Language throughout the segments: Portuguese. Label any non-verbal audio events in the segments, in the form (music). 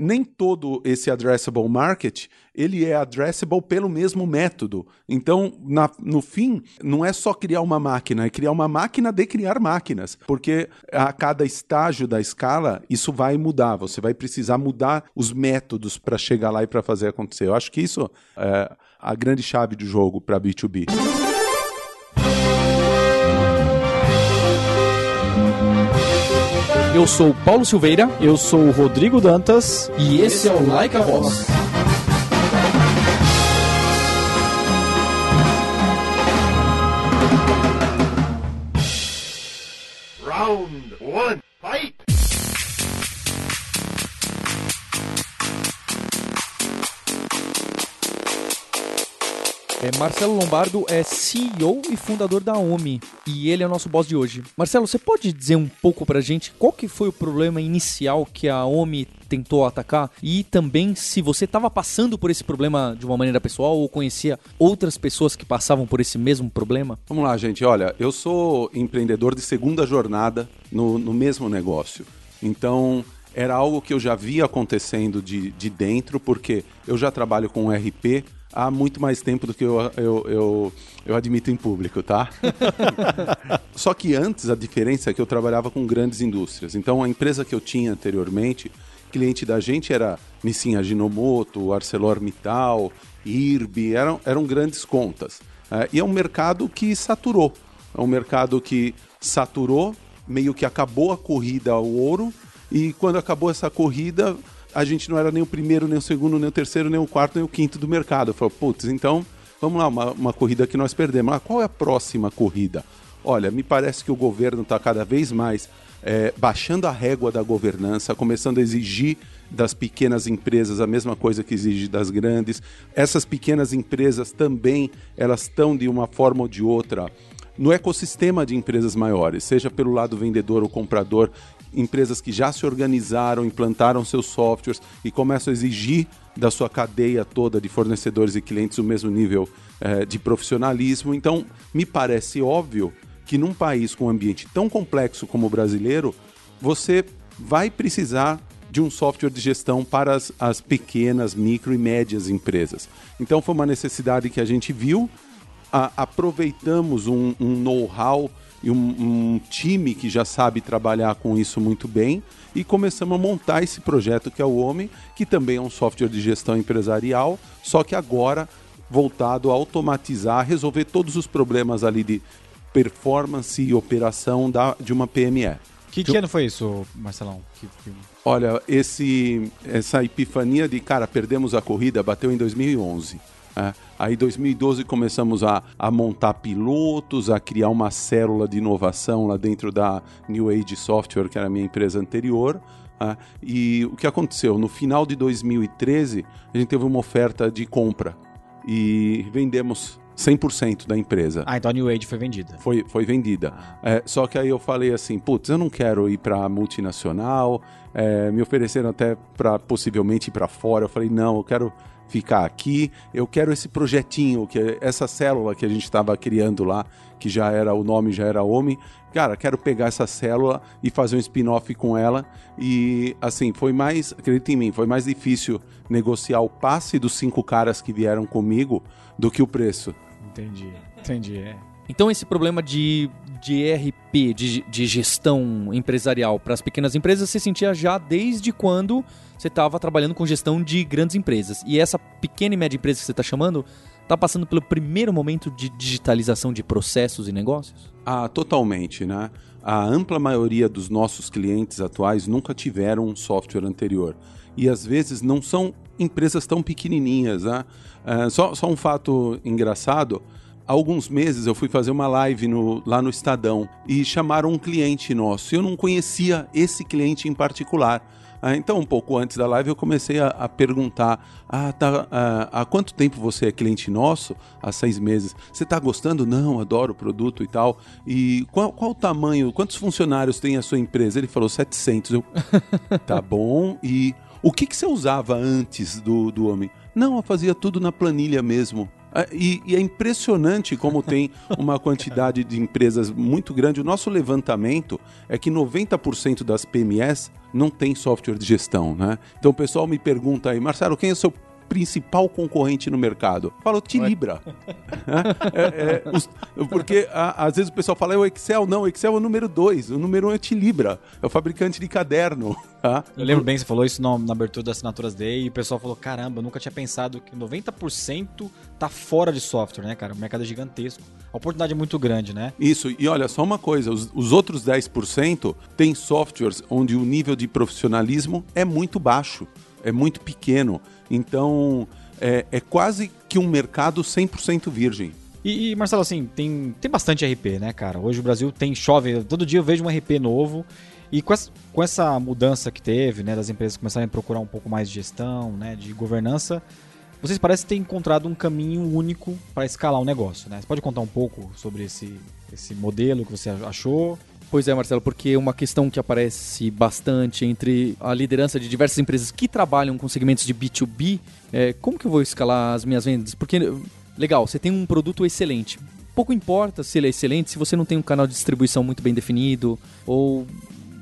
nem todo esse addressable market ele é addressable pelo mesmo método. Então, na, no fim, não é só criar uma máquina, é criar uma máquina de criar máquinas, porque a cada estágio da escala isso vai mudar. Você vai precisar mudar os métodos para chegar lá e para fazer acontecer. Eu acho que isso é a grande chave do jogo para B2B. Eu sou Paulo Silveira. Eu sou o Rodrigo Dantas. E esse é o Like a Voz. É, Marcelo Lombardo é CEO e fundador da OMI e ele é o nosso boss de hoje. Marcelo, você pode dizer um pouco pra gente qual que foi o problema inicial que a OMI tentou atacar e também se você estava passando por esse problema de uma maneira pessoal ou conhecia outras pessoas que passavam por esse mesmo problema? Vamos lá, gente. Olha, eu sou empreendedor de segunda jornada no, no mesmo negócio. Então, era algo que eu já via acontecendo de, de dentro, porque eu já trabalho com RP há muito mais tempo do que eu, eu, eu, eu admito em público, tá? (laughs) Só que antes a diferença é que eu trabalhava com grandes indústrias. Então a empresa que eu tinha anteriormente, cliente da gente era Nissin Ajinomoto, ArcelorMittal, IRB, eram, eram grandes contas. É, e é um mercado que saturou. É um mercado que saturou, meio que acabou a corrida ao ouro, e quando acabou essa corrida, a gente não era nem o primeiro, nem o segundo, nem o terceiro, nem o quarto, nem o quinto do mercado. Eu falei, putz, então vamos lá, uma, uma corrida que nós perdemos. Ah, qual é a próxima corrida? Olha, me parece que o governo está cada vez mais é, baixando a régua da governança, começando a exigir das pequenas empresas a mesma coisa que exige das grandes. Essas pequenas empresas também elas estão de uma forma ou de outra no ecossistema de empresas maiores, seja pelo lado vendedor ou comprador, empresas que já se organizaram, implantaram seus softwares e começam a exigir da sua cadeia toda de fornecedores e clientes o mesmo nível eh, de profissionalismo. Então, me parece óbvio que num país com um ambiente tão complexo como o brasileiro, você vai precisar de um software de gestão para as, as pequenas, micro e médias empresas. Então, foi uma necessidade que a gente viu, a, aproveitamos um, um know-how e um, um, time que já sabe trabalhar com isso muito bem e começamos a montar esse projeto que é o Homem, que também é um software de gestão empresarial, só que agora voltado a automatizar, resolver todos os problemas ali de performance e operação da, de uma PME. Que, que ano foi isso, Marcelão? Que, que... Olha, esse, essa epifania de, cara, perdemos a corrida, bateu em 2011. É. Aí, em 2012, começamos a, a montar pilotos, a criar uma célula de inovação lá dentro da New Age Software, que era a minha empresa anterior. É. E o que aconteceu? No final de 2013, a gente teve uma oferta de compra e vendemos 100% da empresa. Ah, então a New Age foi vendida. Foi, foi vendida. É, só que aí eu falei assim, putz, eu não quero ir para multinacional. É, me ofereceram até para possivelmente ir para fora. Eu falei, não, eu quero ficar aqui. Eu quero esse projetinho, que é essa célula que a gente estava criando lá, que já era o nome, já era Homem. Cara, quero pegar essa célula e fazer um spin-off com ela. E assim, foi mais, acredita em mim, foi mais difícil negociar o passe dos cinco caras que vieram comigo do que o preço. Entendi, entendi. É. Então esse problema de, de ERP, de, de gestão empresarial para as pequenas empresas, você sentia já desde quando você estava trabalhando com gestão de grandes empresas. E essa pequena e média empresa que você está chamando está passando pelo primeiro momento de digitalização de processos e negócios? Ah, totalmente, né? A ampla maioria dos nossos clientes atuais nunca tiveram um software anterior. E às vezes não são empresas tão pequenininhas, né? É, só, só um fato engraçado há alguns meses eu fui fazer uma live no, lá no Estadão e chamaram um cliente nosso. Eu não conhecia esse cliente em particular. Ah, então, um pouco antes da live, eu comecei a, a perguntar: ah, tá, ah, há quanto tempo você é cliente nosso? Há seis meses. Você está gostando? Não, adoro o produto e tal. E qual, qual o tamanho? Quantos funcionários tem a sua empresa? Ele falou: 700. Eu, (laughs) tá bom. E o que, que você usava antes do, do homem? Não, eu fazia tudo na planilha mesmo. Ah, E, e é impressionante como tem uma quantidade de empresas muito grande. O nosso levantamento é que 90% das PMS não tem software de gestão, né? Então o pessoal me pergunta aí, Marcelo, quem é o seu principal concorrente no mercado? Eu falo, Tilibra. (laughs) É, é, os- porque a- às vezes o pessoal fala, é o Excel. Não, o Excel é o número 2. O número 1 um é Tilibra. É o fabricante de caderno. (laughs) Tá? Eu lembro bem você falou isso na, na abertura das Assinaturas Day e o pessoal falou: caramba, eu nunca tinha pensado que 90% tá fora de software, né, cara? O mercado é gigantesco. A oportunidade é muito grande, né? Isso, e olha, só uma coisa: os, os outros 10% têm softwares onde o nível de profissionalismo é muito baixo, é muito pequeno. Então, é, é quase que um mercado 100% virgem. E, e, Marcelo, assim, tem, tem bastante RP, né, cara? Hoje o Brasil tem chove, todo dia eu vejo um RP novo. E com essa, com essa mudança que teve, né, das empresas começarem a procurar um pouco mais de gestão, né, de governança, vocês parecem ter encontrado um caminho único para escalar o negócio, né? Você pode contar um pouco sobre esse, esse modelo que você achou? Pois é, Marcelo, porque uma questão que aparece bastante entre a liderança de diversas empresas que trabalham com segmentos de B2B é como que eu vou escalar as minhas vendas? Porque, legal, você tem um produto excelente. Pouco importa se ele é excelente se você não tem um canal de distribuição muito bem definido ou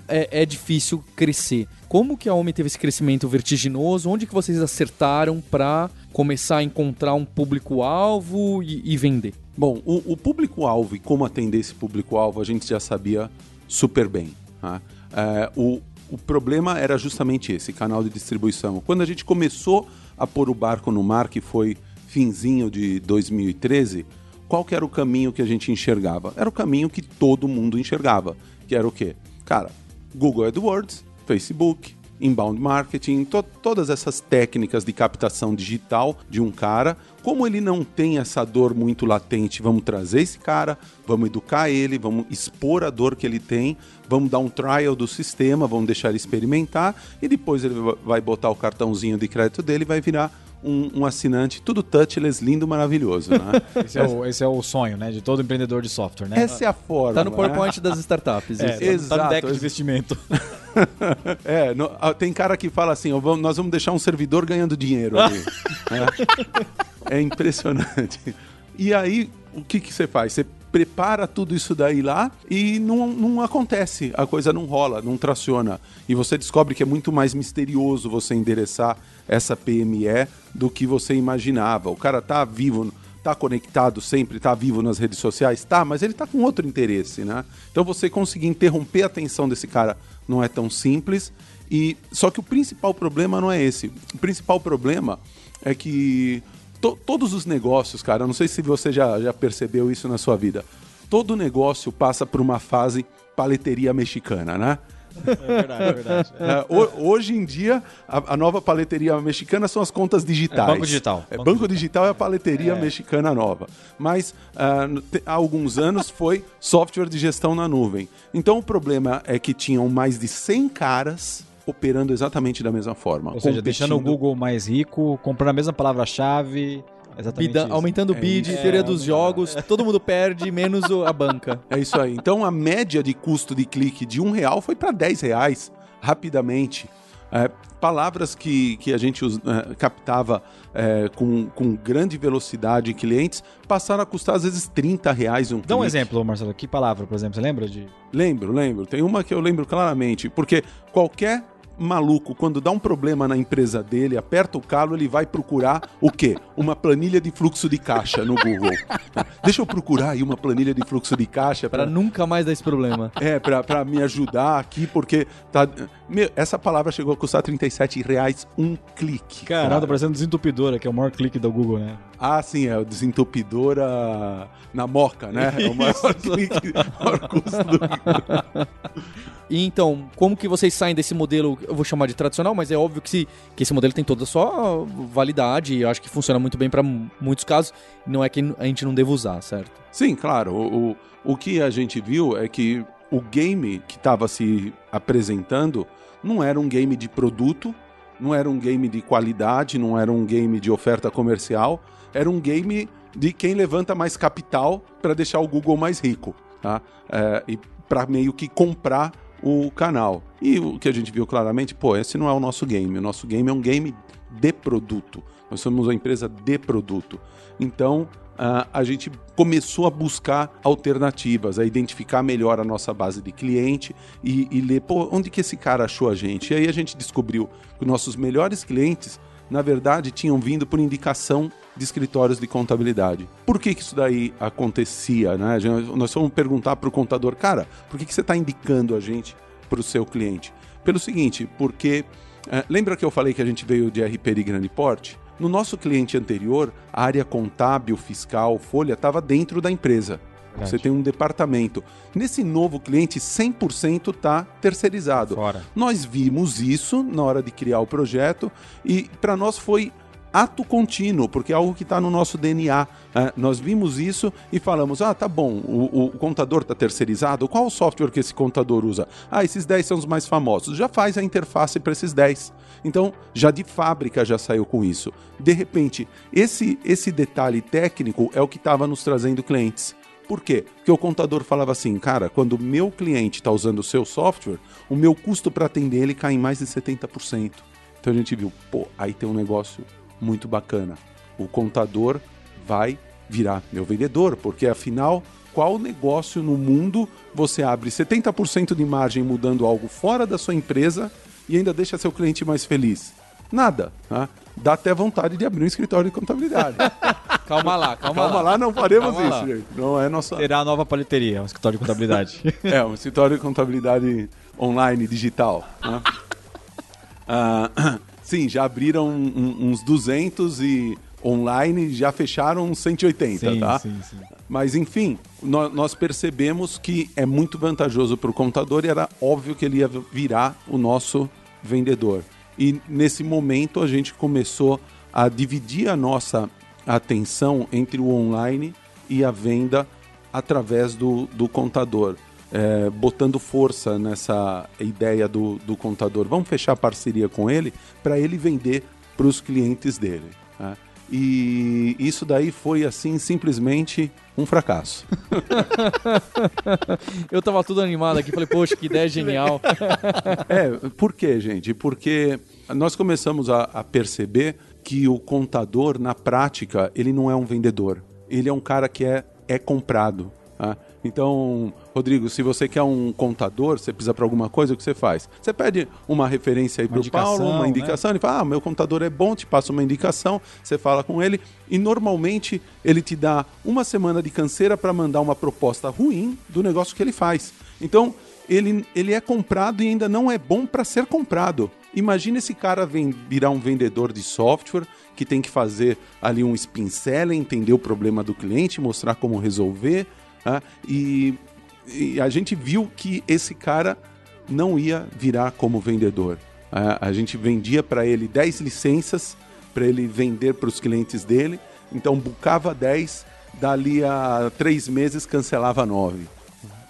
é, é difícil crescer. Como que a Homem teve esse crescimento vertiginoso? Onde que vocês acertaram para começar a encontrar um público-alvo e, e vender? Bom, o, o público-alvo e como atender esse público-alvo a gente já sabia super bem. tá? É, o, o problema era justamente esse, canal de distribuição. Quando a gente começou a pôr o barco no mar, que foi finzinho de 2013, qual que era o caminho que a gente enxergava? Era o caminho que todo mundo enxergava, que era o quê? Cara, Google AdWords, Facebook, inbound marketing, to- todas essas técnicas de captação digital de um cara. Como ele não tem essa dor muito latente, vamos trazer esse cara, vamos educar ele, vamos expor a dor que ele tem, vamos dar um trial do sistema, vamos deixar ele experimentar e depois ele va- vai botar o cartãozinho de crédito dele e vai virar um, um assinante tudo touchless, lindo, maravilhoso. Né? (laughs) Esse é, o, esse é o sonho, né, de todo empreendedor de software, né? Essa é a forma. Tá no né? PowerPoint das startups. É, isso. tá no- tá no deck de investimento. (laughs) É, no- ah, tem cara que fala assim, ó, vamos- nós vamos deixar um servidor ganhando dinheiro ali. (laughs) é. É impressionante. E aí, o que, que você faz? Você prepara tudo isso daí lá e não, não acontece, a coisa não rola, não traciona. E você descobre que é muito mais misterioso você endereçar essa PME do que você imaginava. O cara tá vivo, tá conectado sempre, tá vivo nas redes sociais, tá, mas ele tá com outro interesse, né? Então você conseguir interromper a atenção desse cara não é tão simples. E só que o principal problema não é esse. O principal problema é que to- todos os negócios, cara, eu não sei se você já, já percebeu isso na sua vida. Todo negócio passa por uma fase paleteria mexicana, né? É verdade, é verdade. (laughs) É, ho- hoje em dia, a, a nova paleteria mexicana são as contas digitais. É, banco digital. É, Banco banco, digital é a paleteria mexicana nova. Mas te- há alguns anos foi software de gestão na nuvem. Então o problema é que tinham mais de 100 caras operando exatamente da mesma forma. Ou seja, deixando o. Google mais rico, comprando a mesma palavra-chave. Exatamente Bida- aumentando o bid, teoria dos jogos, todo mundo perde, menos a banca. (laughs) É isso aí. Então a média de custo de clique de um real foi para 10 reais rapidamente. É, palavras que, que a gente us- é, captava é, com, com grande velocidade em clientes passaram a custar às vezes 30 reais um Dá um exemplo, Marcelo. Que palavra, por exemplo? Você lembra de. Lembro, lembro. Tem uma que eu lembro claramente. Porque qualquer maluco, quando dá um problema na empresa dele, aperta o calo, ele vai procurar o quê? Uma planilha de fluxo de caixa no Google. Deixa eu procurar aí uma planilha de fluxo de caixa Pra para nunca mais dar esse problema. é, pra, pra me ajudar aqui, porque tá, meu, essa palavra chegou a custar 37 reais um clique. Caramba, tá parecendo desentupidora, que é o maior clique do Google, né? Ah, sim, é o desentupidora na moca, né? É o maior (laughs) clique, maior custo do... (laughs) E então, como que vocês saem desse modelo, eu vou chamar de tradicional, mas é óbvio que, se, que esse modelo tem toda a sua validade e eu acho que funciona muito bem para muitos casos, não é que a gente não deva usar, certo? Sim, claro. O, o, o que a gente viu é que o game que estava se apresentando não era um game de produto, não era um game de qualidade, não era um game de oferta comercial, era um game de quem levanta mais capital para deixar o Google mais rico, tá? É, e para meio que comprar o canal. E o que a gente viu claramente, pô, esse não é o nosso game. O nosso game é um game de produto. Nós somos uma empresa de produto. Então, uh, a gente começou a buscar alternativas, a identificar melhor a nossa base de cliente e, e ler, pô, onde que esse cara achou a gente? E aí a gente descobriu que os nossos melhores clientes, na verdade, tinham vindo por indicação de escritórios de contabilidade. Por que, que isso daí acontecia? Né? Nós fomos perguntar para o contador, cara, por que, que você está indicando a gente para o seu cliente? Pelo seguinte, porque é, lembra que eu falei que a gente veio de RP de grande porte? No nosso cliente anterior, a área contábil, fiscal, folha estava dentro da empresa. Verdade. Você tem um departamento. Nesse novo cliente, 100% está terceirizado. Fora. Nós vimos isso na hora de criar o projeto e para nós foi ato contínuo, porque é algo que está no nosso DNA. É, nós vimos isso e falamos: ah, tá bom, o, o contador está terceirizado. Qual o software que esse contador usa? Ah, esses 10 são os mais famosos. Já faz a interface para esses 10. Então, já de fábrica já saiu com isso. De repente, esse, esse detalhe técnico é o que estava nos trazendo clientes. Por quê? Porque o contador falava assim, cara, quando o meu cliente está usando o seu software, o meu custo para atender ele cai em mais de 70%. Então a gente viu, pô, aí tem um negócio muito bacana. O contador vai virar meu vendedor, porque afinal, qual negócio no mundo você abre 70% de margem mudando algo fora da sua empresa e ainda deixa seu cliente mais feliz? Nada. Tá? Dá até vontade de abrir um escritório de contabilidade. (laughs) calma lá, calma, calma lá. lá. não faremos calma isso, lá. gente. Não é nossa. Terá a nova paleteria, um escritório de contabilidade. (laughs) é, um escritório de contabilidade online, digital. Né? (laughs) Ah, (clears throat) Sim, já abriram uns 200 e online já fecharam uns 180, sim, tá? Sim, sim. Mas enfim, nós, nós percebemos que é muito vantajoso para o contador e era óbvio que ele ia virar o nosso vendedor. E nesse momento a gente começou a dividir a nossa atenção entre o online e a venda através do, do contador é, botando força nessa ideia do, do contador. Vamos fechar parceria com ele para ele vender para os clientes dele. Né? E isso daí foi assim simplesmente um fracasso. (laughs) Eu tava tudo animado aqui, falei, poxa, que ideia genial. (laughs) é, por quê, gente? Porque nós começamos a, a perceber que o contador, na prática, ele não é um vendedor. Ele é um cara que é, é comprado. Tá? Então, Rodrigo, se você quer um contador, você precisa para alguma coisa, o que você faz? Você pede uma referência aí para o Paulo, uma indicação, né? ele fala, ah, meu contador é bom, te passa uma indicação, você fala com ele e normalmente ele te dá uma semana de canseira para mandar uma proposta ruim do negócio que ele faz. Então, ele, ele é comprado e ainda não é bom para ser comprado. Imagina esse cara virar um vendedor de software que tem que fazer ali um spin selling, entender o problema do cliente, mostrar como resolver, Tá? E, e, a gente viu que esse cara não ia virar como vendedor. A, a gente vendia para ele 10 licenças para ele vender para os clientes dele, então bucava 10, dali a três meses cancelava 9,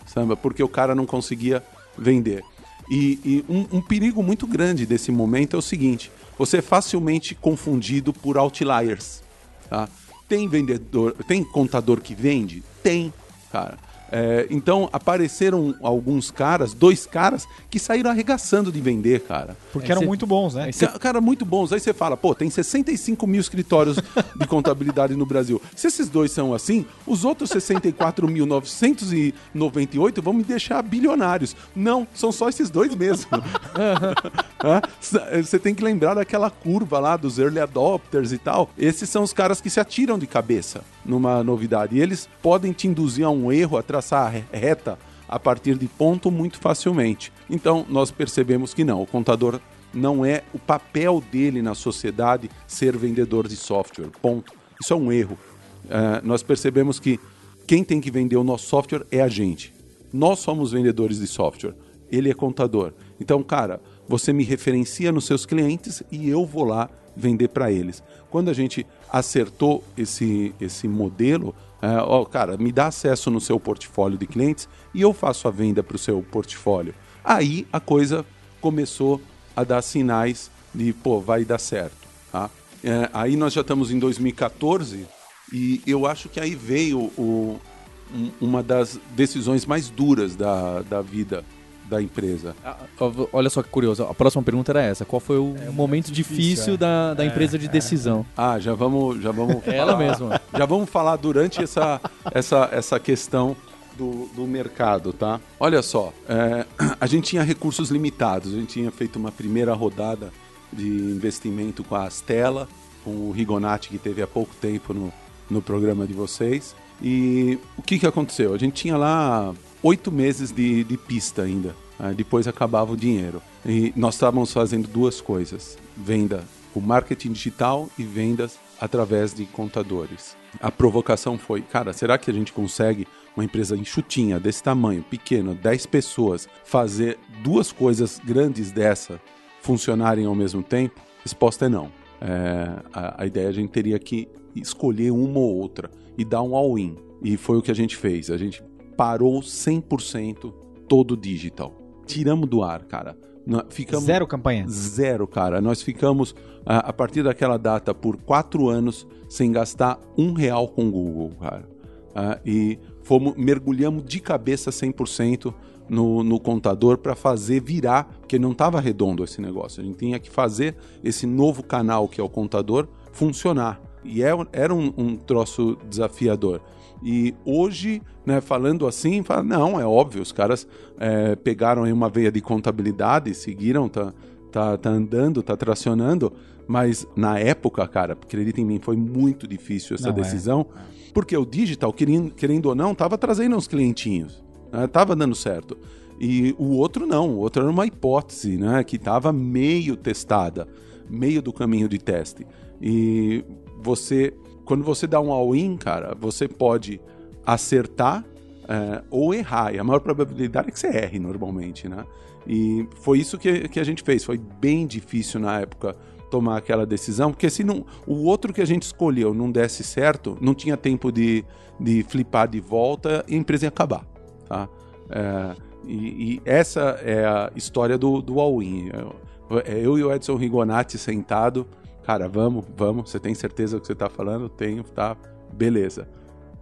sabe? porque o cara não conseguia vender. E, e um, um, perigo muito grande desse momento é o seguinte: você é facilmente confundido por outliers. Tá? Tem vendedor, tem contador que vende? Tem cara. É, então apareceram alguns caras, dois caras, que saíram arregaçando de vender, cara. Porque eram muito bons, né? Cê... Cara, muito bons. Aí você fala, pô, tem 65 mil escritórios de contabilidade no Brasil. Se esses dois são assim, os outros 64.998 vão me deixar bilionários. Não, são só esses dois mesmo. (laughs) Você tem que lembrar daquela curva lá dos early adopters e tal. Esses são os caras que se atiram de cabeça numa novidade. E eles podem te induzir a um erro atrás traçar reta a partir de ponto muito facilmente. Então, nós percebemos que não, o contador não é o papel dele na sociedade ser vendedor de software. Ponto. Isso é um erro. Uh, nós percebemos que quem tem que vender o nosso software é a gente. Nós somos vendedores de software. Ele é contador. Então, cara, você me referencia nos seus clientes e eu vou lá vender para eles. Quando a gente acertou esse, esse modelo, é, ó, cara, me dá acesso no seu portfólio de clientes e eu faço a venda para o seu portfólio. Aí a coisa começou a dar sinais de, pô, vai dar certo. Tá? É, aí nós já estamos em 2014 e eu acho que aí veio o, um, uma das decisões mais duras da, da vida da empresa. Ah, Olha só que curioso. A próxima pergunta era essa. Qual foi o momento difícil, difícil, é. da, da empresa de decisão? (laughs) Ah, já vamos, já vamos (laughs) Ela falar- mesma. Já vamos falar durante essa, essa, essa questão do, do mercado, tá? Olha só, é, a gente tinha recursos limitados. A gente tinha feito uma primeira rodada de investimento com a Astela, com o Rigonati, que teve há pouco tempo no, no programa de vocês. E o que, que aconteceu? A gente tinha lá oito meses de, de pista ainda. né? depois acabava o dinheiro. E nós estávamos fazendo duas coisas: venda com marketing digital e vendas através de contadores. A provocação foi, cara, será que a gente consegue uma empresa enxutinha, desse tamanho, pequeno, 10 pessoas, fazer duas coisas grandes dessa funcionarem ao mesmo tempo? Resposta é não. É, a, a ideia a gente teria que escolher uma ou outra e dar um all-in. E foi o que a gente fez. A gente parou 100% todo o digital. Tiramos do ar, cara. Ficamos Zero campanha. Zero, cara. Nós ficamos, a, a partir daquela data, por quatro anos sem gastar um real com o Google, cara. Ah, e fomos, mergulhamos de cabeça 100% no, no contador para fazer virar, porque não estava redondo esse negócio. A gente tinha que fazer esse novo canal, que é o contador, funcionar. E é, era um, um troço desafiador. E hoje, né, falando assim, fala, não, é óbvio, os caras é, pegaram aí uma veia de contabilidade, seguiram, tá, tá, tá andando, tá tracionando, mas na época, cara, acredita em mim, foi muito difícil essa Não, é. decisão, porque o digital, querendo, querendo ou não, tava trazendo uns clientinhos, né, tava dando certo. E o outro não, o outro era uma hipótese, né, que tava meio testada, meio do caminho de teste. E você, quando você dá um all-in, cara, você pode acertar é, ou errar. E a maior probabilidade é que você erre normalmente, né? E foi isso que, que a gente fez. Foi bem difícil na época tomar aquela decisão, porque se não, o outro que a gente escolheu não desse certo, não tinha tempo de, de flipar de volta e a empresa ia acabar, tá? É, e, e essa é a história do, do all-in. Eu, eu e o Edson Rigonati sentado, cara, vamos, vamos, você tem certeza do que você tá falando? Tenho, tá, beleza.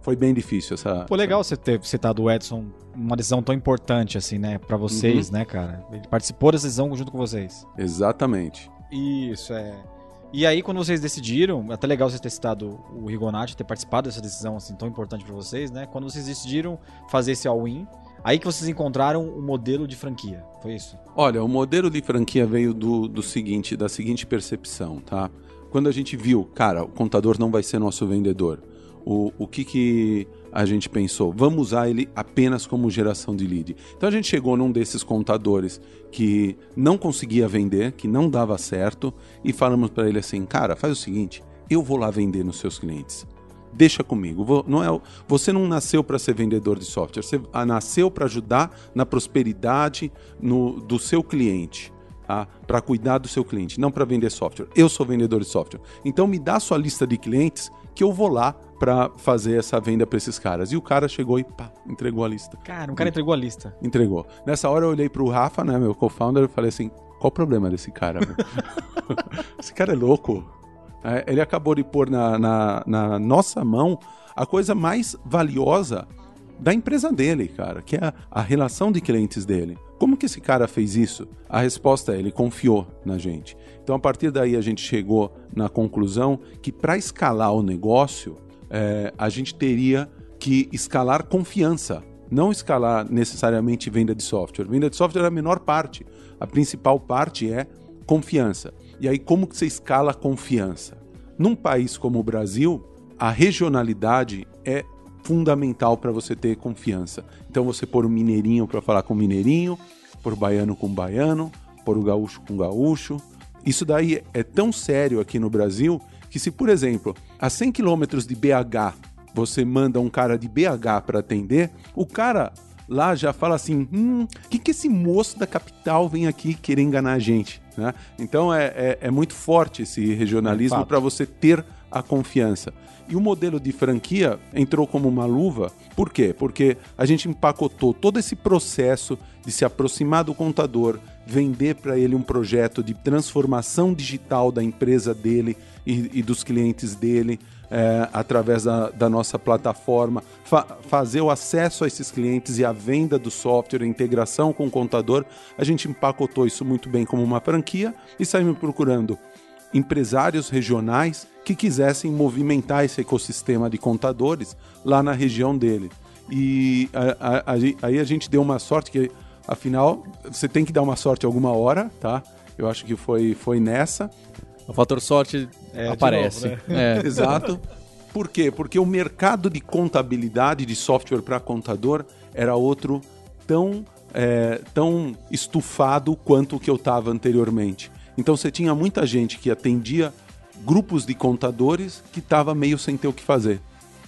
Foi bem difícil essa... Pô, legal você ter citado o Edson uma decisão tão importante assim, né, Pra vocês, né, cara? Ele participou dessa decisão junto com vocês. Exatamente. Isso, é. E aí, quando vocês decidiram, até legal vocês ter citado o Rigonati, ter participado dessa decisão assim tão importante pra vocês, né? Quando vocês decidiram fazer esse all-in, aí que vocês encontraram o modelo de franquia. Foi isso? Olha, o modelo de franquia veio do, do seguinte, da seguinte percepção, tá? Quando a gente viu, cara, o contador não vai ser nosso vendedor. O, o que que a gente pensou? Vamos usar ele apenas como geração de lead. Então a gente chegou num desses contadores que não conseguia vender, que não dava certo, e falamos para ele assim, cara, faz o seguinte, eu vou lá vender nos seus clientes. Deixa comigo. Não é, o- você não nasceu para ser vendedor de software. Você ah, nasceu para ajudar na prosperidade no- do seu cliente. Tá? Para cuidar do seu cliente, não para vender software. Eu sou vendedor de software. Então me dá sua lista de clientes que eu vou lá para fazer essa venda para esses caras. E o cara chegou e pá, entregou a lista. Cara, um cara entregou a lista. Entregou. Nessa hora eu olhei pro Rafa, né, meu co-founder, e falei assim: qual o problema desse cara? (laughs) (laughs) Esse cara é louco. É, ele acabou de pôr na, na, na nossa mão a coisa mais valiosa da empresa dele, cara, que é a, a relação de clientes dele. Como que esse cara fez isso? A resposta é: ele confiou na gente. Então, a partir daí, a gente chegou na conclusão que para escalar o negócio, é, a gente teria que escalar confiança, não escalar necessariamente venda de software. Venda de software é a menor parte. A principal parte é confiança. E aí, como que você escala a confiança? Num país como o Brasil, a regionalidade é fundamental para você ter confiança. Então, você pôr o mineirinho para falar com o mineirinho, pôr o baiano com o baiano, pôr o gaúcho com o gaúcho. Isso daí é tão sério aqui no Brasil que se, por exemplo, a 100 quilômetros de BH você manda um cara de BH para atender, o cara lá já fala assim: hum, o que, que esse moço da capital vem aqui querer enganar a gente? Né? Então é, é, é muito forte esse regionalismo para você ter a confiança. E o modelo de franquia entrou como uma luva, por quê? Porque a gente empacotou todo esse processo de se aproximar do contador, vender para ele um projeto de transformação digital da empresa dele e, e dos clientes dele, é, através da, da, nossa plataforma, fa fazer o acesso a esses clientes e a venda do software, a integração com o contador. A gente empacotou isso muito bem como uma franquia e saímos procurando empresários regionais que quisessem movimentar esse ecossistema de contadores lá na região dele. E a, a, a, aí a gente deu uma sorte que, afinal, você tem que dar uma sorte alguma hora, tá? Eu acho que foi, foi nessa. O fator sorte é, aparece. Novo, né? é. (laughs) Exato. Por quê? Porque o mercado de contabilidade de software para contador era outro tão, é, tão estufado quanto o que eu estava anteriormente. Então você tinha muita gente que atendia grupos de contadores que estava meio sem ter o que fazer.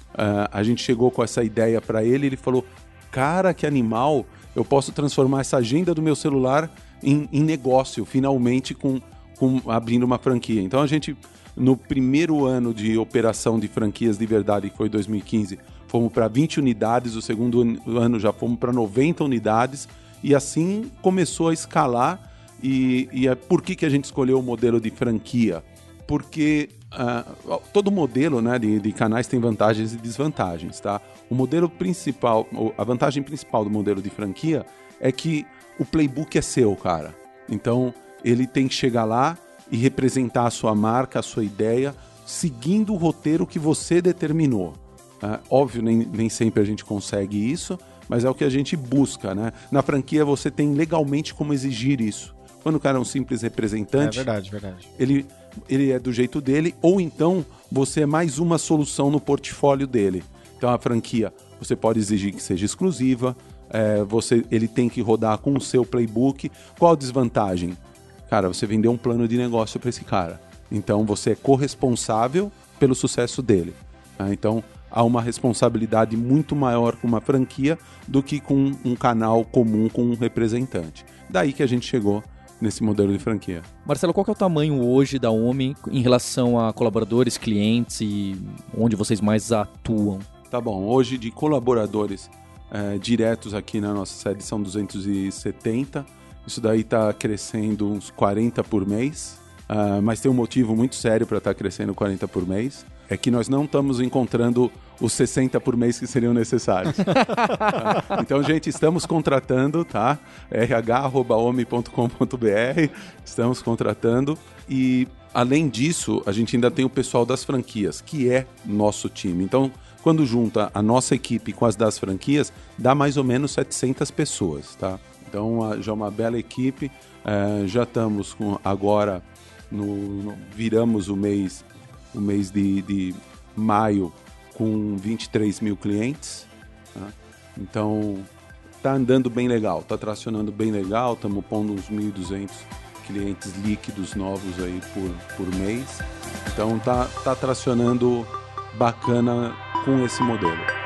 Uh, a gente chegou com essa ideia para ele, ele falou: Cara, que animal! Eu posso transformar essa agenda do meu celular em, em negócio, finalmente, com, com abrindo uma franquia. Então a gente, no primeiro ano de operação de franquias de verdade, que foi 2015, fomos para 20 unidades, o segundo ano já fomos para 90 unidades, e assim começou a escalar e, e é por que, que a gente escolheu o modelo de franquia? Porque uh, todo modelo né, de, de, canais tem vantagens e desvantagens, tá? O modelo principal, a vantagem principal do modelo de franquia é que o playbook é seu, cara. Então, ele tem que chegar lá e representar a sua marca, a sua ideia, seguindo o roteiro que você determinou. Uh, óbvio, nem, nem sempre a gente consegue isso, mas é o que a gente busca, né? Na franquia você tem legalmente como exigir isso. Quando o cara é um simples representante. É verdade, verdade. Ele, ele é do jeito dele, ou então você é mais uma solução no portfólio dele. Então a franquia você pode exigir que seja exclusiva, é, você, ele tem que rodar com o seu playbook. Qual a desvantagem? Cara, você vendeu um plano de negócio para esse cara. Então você é corresponsável pelo sucesso dele. Tá? Então há uma responsabilidade muito maior com uma franquia do que com um canal comum com um representante. Daí que a gente chegou nesse modelo de franquia. Marcelo, qual é o tamanho hoje da OMI em relação a colaboradores, clientes e onde vocês mais atuam? Tá bom, hoje de colaboradores é, diretos aqui na nossa sede são 270. Isso daí está crescendo uns 40 por mês, uh, mas tem um motivo muito sério para estar tá crescendo 40 por mês. É que nós não estamos encontrando os 60 por mês que seriam necessários. (laughs) então, gente, estamos contratando, tá? rh.ome.com.br, estamos contratando. E, além disso, a gente ainda tem o pessoal das franquias, que é nosso time. Então, quando junta a nossa equipe com as das franquias, dá mais ou menos 700 pessoas, tá? Então, já é uma bela equipe. É, já estamos com, agora, no, no, viramos o mês, o mês de, de maio com 23 mil clientes. Tá? Então, tá andando bem legal, tá tracionando bem legal, estamos pondo uns 1.200 clientes líquidos novos aí por, por mês. Então, tá, tá tracionando bacana com esse modelo.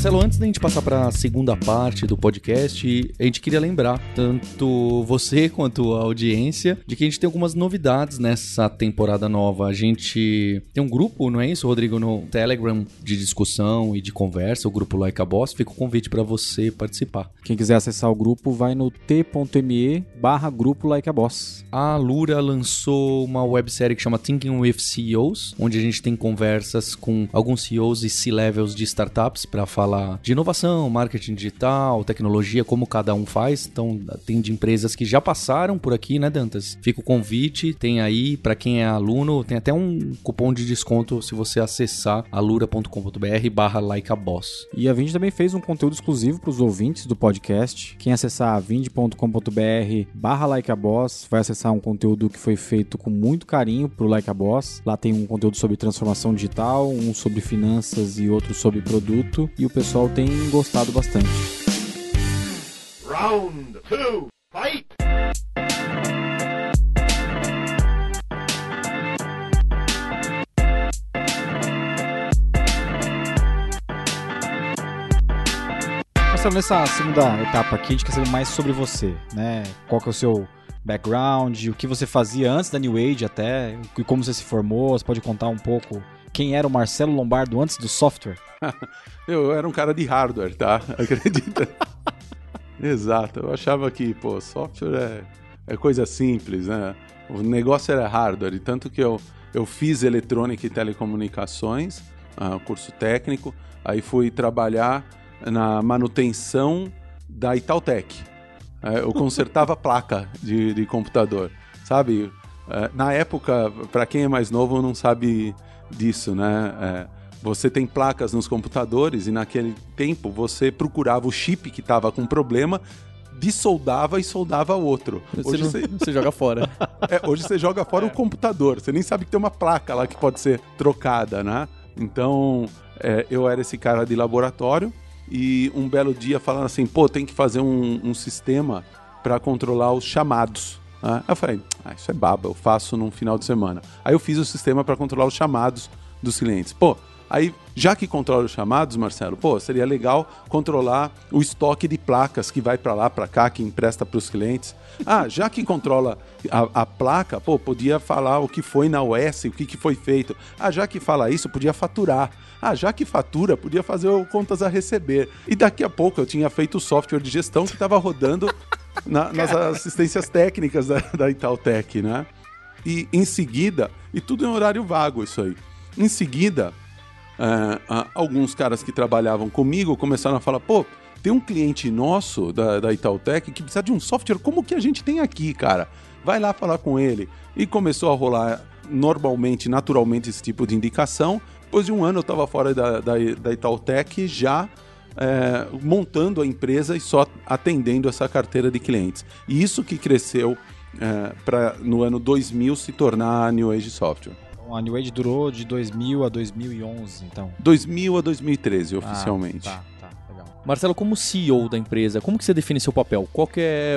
Marcelo, antes da gente passar para a segunda parte do podcast, a gente queria lembrar, tanto você (laughs) quanto a audiência, de que a gente tem algumas novidades nessa temporada nova. A gente tem um grupo, não é isso, Rodrigo, no Telegram de discussão e de conversa, o grupo Like a Boss. Fica o convite para você participar. Quem quiser acessar o grupo, vai no t.me barra grupo Like a Boss. A Lura lançou uma websérie que chama Thinking with CEOs, onde a gente tem conversas com alguns CEOs e C-levels de startups para falar falar de inovação, marketing digital, tecnologia, como cada um faz. Então, tem de empresas que já passaram por aqui, né, Dantas? Fica o convite, tem aí para quem é aluno, tem até um cupom de desconto se você acessar alura.com.br barra likeaboss. E a Vind também fez um conteúdo exclusivo para os ouvintes do podcast. Quem acessar vind.com.br barra likeaboss vai acessar um conteúdo que foi feito com muito carinho pro Like a Boss. Lá tem um conteúdo sobre transformação digital, um sobre finanças e outro sobre produto. E o o pessoal tem gostado bastante. Round 2, fight! Marcelo, nessa segunda etapa aqui, a gente quer saber mais sobre você, né? Qual que é o seu background, o que você fazia antes da New Age até, e como você se formou, você pode contar um pouco quem era o Marcelo Lombardo antes do software? (laughs) eu era um cara de hardware, tá? (laughs) Acredita? Exato. Eu achava que, pô, software é, é coisa simples, né? O negócio era hardware, e tanto que eu, eu fiz eletrônica e telecomunicações, uh, curso técnico, aí fui trabalhar na manutenção da Itautec. Uh, eu consertava (laughs) placa de, de computador, sabe? Uh, na época, para quem é mais novo não sabe disso, né? É, você tem placas nos computadores e naquele tempo você procurava o chip que estava com problema dissoldava e soldava outro. Hoje você, (laughs) você joga fora. (laughs) É, hoje você joga fora é. o computador. Você nem sabe que tem uma placa lá que pode ser trocada, né? Então, é, eu era esse cara de laboratório e um belo dia falando assim, pô, tem que fazer um, um sistema para controlar os chamados. Né? Eu falei, ah, isso é baba, eu faço num final de semana. Aí eu fiz o sistema para controlar os chamados dos clientes. Pô, Aí, já que controla os chamados, Marcelo, pô, seria legal controlar o estoque de placas que vai para lá, para cá, que empresta para os clientes. Ah, já que controla a, a, placa, pô, podia falar o que foi na OS, o que, que foi feito. Ah, já que fala isso, podia faturar. Ah, já que fatura, podia fazer o contas a receber. E daqui a pouco eu tinha feito o software de gestão que estava rodando (laughs) na, nas assistências técnicas da, da Itautec, né? E em seguida, e tudo em horário vago isso aí. Em seguida, uh, alguns caras que trabalhavam comigo começaram a falar, pô, tem um cliente nosso da, da Itautec que precisa de um software como que a gente tem aqui, cara. Vai lá falar com ele. E começou a rolar normalmente, naturalmente, esse tipo de indicação. Depois de um ano eu estava fora da, da, da Itautec já é, montando a empresa e só atendendo essa carteira de clientes. E isso que cresceu é, para no ano 2000 se tornar a New Age Software a New Age durou de 2000 a 2011, então. 2000 a 2013, oficialmente. Ah, tá, tá, legal. Marcelo, como CEO da empresa, como que você define seu papel? Qual que é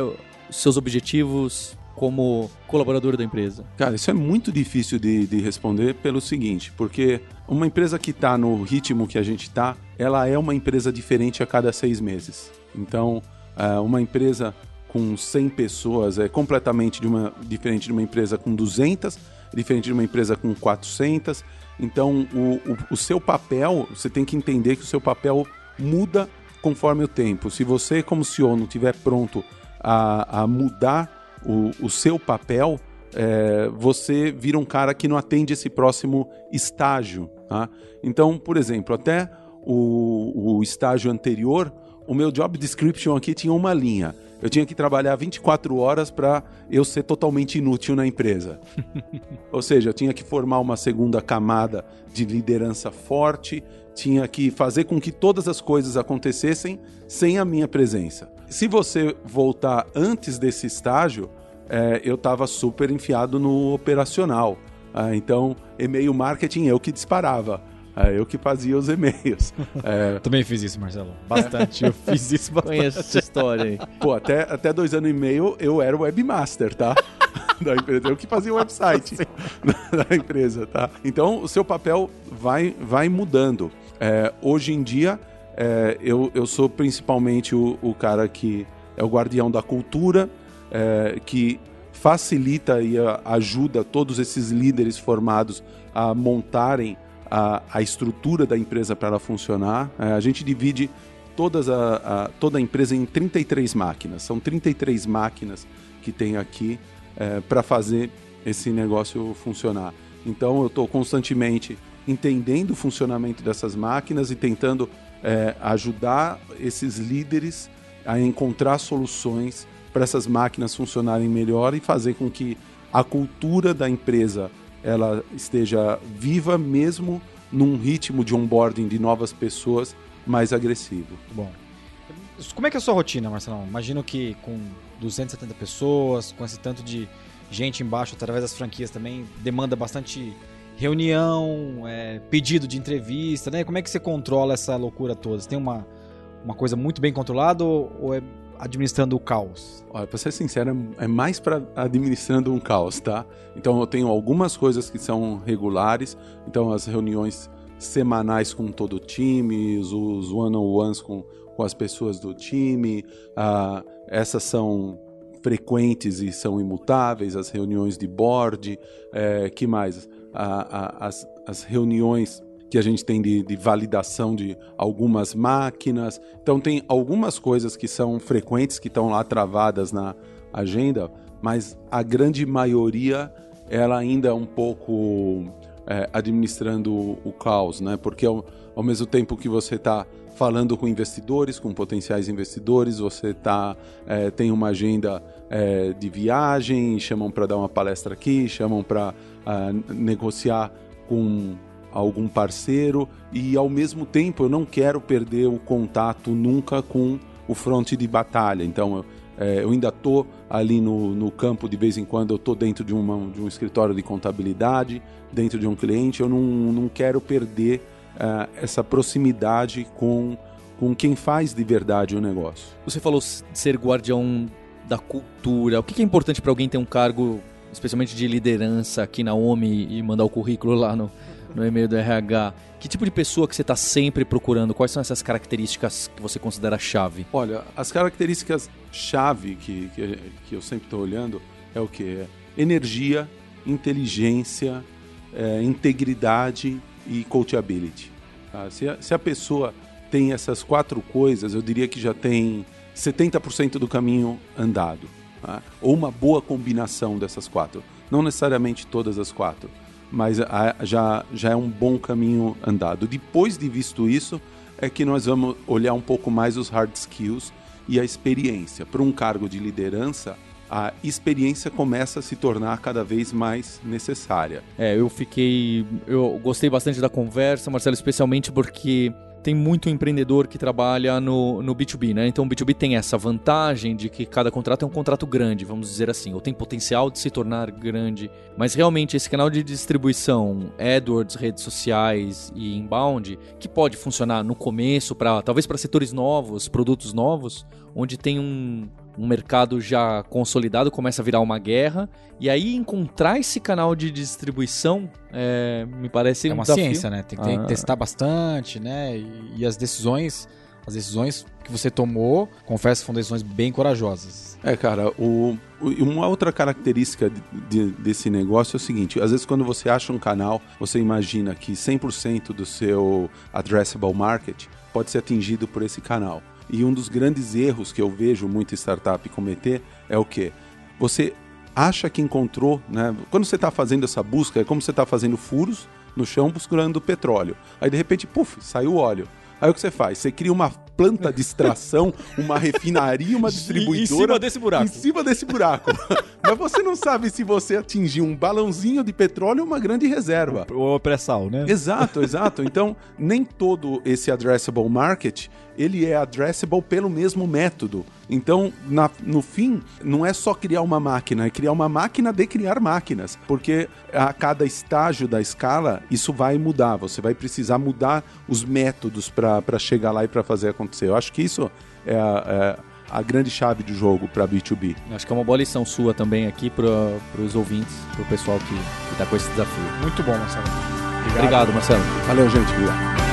os seus objetivos como colaborador da empresa? Cara, isso é muito difícil de, de responder pelo seguinte, porque uma empresa que está no ritmo que a gente está, ela é uma empresa diferente a cada seis meses. Então, é, uma empresa com 100 pessoas é completamente de uma, diferente de uma empresa com 200 diferente de uma empresa com 400. Então, o, o, o seu papel, você tem que entender que o seu papel muda conforme o tempo. Se você, como CEO, não estiver pronto a, a mudar o, o, seu papel, é, você vira um cara que não atende esse próximo estágio. Tá? Então, por exemplo, até o, o estágio anterior, o meu job description aqui tinha uma linha eu tinha que trabalhar 24 horas para eu ser totalmente inútil na empresa. (laughs) Ou seja, eu tinha que formar uma segunda camada de liderança forte, tinha que fazer com que todas as coisas acontecessem sem a minha presença. Se você voltar antes desse estágio, é, eu estava super enfiado no operacional. Ah, então, e-mail marketing eu que disparava. É, eu que fazia os e-mails. (laughs) É... Também fiz isso, Marcelo. Bastante. eu fiz isso (laughs) bastante. Conheço essa história aí. Pô, até, até dois anos e meio eu era webmaster, tá? (laughs) da empresa. Eu que fazia o website da empresa, tá? Então, o seu papel vai, vai mudando. É, hoje em dia, é, eu, eu sou principalmente o, o cara que é o guardião da cultura, é, que facilita e ajuda todos esses líderes formados a montarem a, a estrutura da empresa para ela funcionar. É, a gente divide todas a, a, toda a empresa em 33 máquinas. São 33 máquinas que tem aqui é, para fazer esse negócio funcionar. Então eu estou constantemente entendendo o funcionamento dessas máquinas e tentando é, ajudar esses líderes a encontrar soluções para essas máquinas funcionarem melhor e fazer com que a cultura da empresa ela esteja viva mesmo num ritmo de onboarding de novas pessoas mais agressivo. Bom. Como é que é a sua rotina, Marcelo? Imagino que com 270 pessoas, com esse tanto de gente embaixo através das franquias também, demanda bastante reunião, é, pedido de entrevista, né? Como é que você controla essa loucura toda? Você tem uma, uma coisa muito bem controlada ou, ou é administrando o caos? Olha, pra ser sincero, é mais para administrando um caos, tá? Então eu tenho algumas coisas que são regulares, então as reuniões semanais com todo o time, os one-on-ones com, com as pessoas do time, uh, essas são frequentes e são imutáveis, as reuniões de board, é, que mais? as, as reuniões que a gente tem de, de, validação de algumas máquinas. Então tem algumas coisas que são frequentes, que estão lá travadas na agenda, mas a grande maioria ela ainda é um pouco é, administrando o caos, né? Porque ao, ao mesmo tempo que você está falando com investidores, com potenciais investidores, você tá, é, tem uma agenda é, de viagem, chamam para dar uma palestra aqui, chamam para uh, negociar com algum parceiro e ao mesmo tempo eu não quero perder o contato nunca com o fronte de batalha. Então eu, é, eu ainda estou ali no, no campo de vez em quando, eu estou dentro de, uma, de um escritório de contabilidade, dentro de um cliente, eu não, não quero perder uh, essa proximidade com, com quem faz de verdade o negócio. Você falou de ser guardião da cultura. O que é importante para alguém ter um cargo, especialmente de liderança aqui na OMI e mandar o currículo lá no, no e-mail do RH? Que tipo de pessoa que você está sempre procurando? Quais são essas características que você considera chave? Olha, as características chave que, que, que eu sempre estou olhando é o que? É energia, inteligência, é, integridade e coachability. Tá? Se, a, se a pessoa tem essas quatro coisas, eu diria que já tem 70% do caminho andado. Tá? Ou uma boa combinação dessas quatro. Não necessariamente todas as quatro, mas já, já é um bom caminho andado. Depois de visto isso, é que nós vamos olhar um pouco mais os hard skills e a experiência. Para um cargo de liderança, a experiência começa a se tornar cada vez mais necessária. É, eu fiquei. Eu gostei bastante da conversa, Marcelo, especialmente porque tem muito empreendedor que trabalha no, no B2B, né? Então o B2B tem essa vantagem de que cada contrato é um contrato grande, vamos dizer assim, ou tem potencial de se tornar grande. Mas realmente esse canal de distribuição, AdWords, redes sociais e inbound, que pode funcionar no começo para talvez para setores novos, produtos novos, onde tem um, um mercado já consolidado começa a virar uma guerra e aí encontrar esse canal de distribuição é, me parece é uma desafio. ciência, né? Tem que ah. testar bastante, né? E, e, as decisões, as decisões que você tomou, confesso, foram decisões bem corajosas. É, cara, o, uma outra característica de, de, desse negócio é o seguinte: às vezes, quando você acha um canal, você imagina que 100% do seu addressable market pode ser atingido por esse canal. E um dos grandes erros que eu vejo muita startup cometer é o que? Você acha que encontrou, né? Quando você está fazendo essa busca, é como você está fazendo furos no chão buscando petróleo. Aí de repente, puf, saiu óleo. Aí o que você faz? Você cria uma planta de extração, uma refinaria, uma (laughs) distribuidora. Em cima desse buraco. Em cima desse buraco. (laughs) Mas você não sabe se você atingiu um balãozinho de petróleo ou uma grande reserva. Ou pré-sal, né? Exato, exato. Então, nem todo esse addressable market ele é addressable pelo mesmo método. Então, na, no fim, não é só criar uma máquina, é criar uma máquina de criar máquinas, porque a cada estágio da escala isso vai mudar. Você vai precisar mudar os métodos para chegar lá e para fazer acontecer. Eu acho que isso é a, é a grande chave do jogo para B2B. Acho que é uma boa lição sua também aqui para os ouvintes, para o pessoal que está com esse desafio. Muito bom, Marcelo. Obrigado, Obrigado Marcelo. Valeu, gente. Obrigado.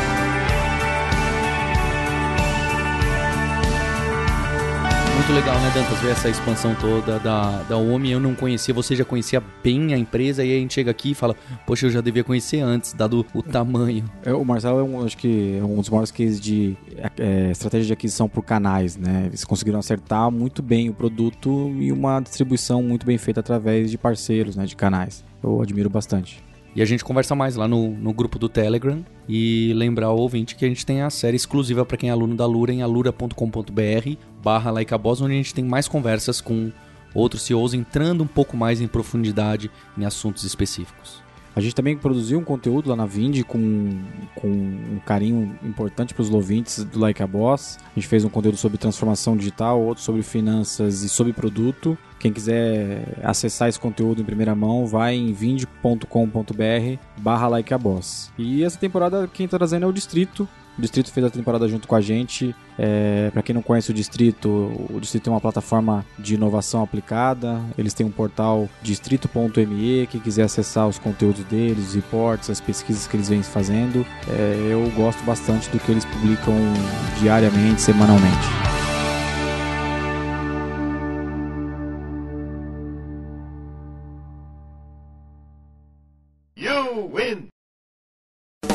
Muito legal, né, Dantas, ver essa expansão toda da, da OMI. Eu não conhecia, você já conhecia bem a empresa, e aí a gente chega aqui e fala, poxa, eu já devia conhecer antes, dado o tamanho. É, o Marcelo é um, acho que é um dos maiores cases de é, estratégia de aquisição por canais, né? Eles conseguiram acertar muito bem o produto e uma distribuição muito bem feita através de parceiros, né, de canais. Eu admiro bastante. E a gente conversa mais lá no, no grupo do Telegram. E lembrar o ouvinte que a gente tem a série exclusiva para quem é aluno da Lura em alura.com.br barra Boss, onde a gente tem mais conversas com outros CEOs entrando um pouco mais em profundidade em assuntos específicos. A gente também produziu um conteúdo lá na Vind com, com um carinho importante para os ouvintes do Like a Boss. A gente fez um conteúdo sobre transformação digital, outro sobre finanças e sobre produto. Quem quiser acessar esse conteúdo em primeira mão, vai em vind.com.br barra like a boss. E essa temporada quem está trazendo é o Distrito, o Distrito fez a temporada junto com a gente. É, para quem não conhece o Distrito, o Distrito é uma plataforma de inovação aplicada. Eles têm um portal distrito.me. Quem quiser acessar os conteúdos deles, os reports, as pesquisas que eles vêm fazendo, é, eu gosto bastante do que eles publicam diariamente, semanalmente.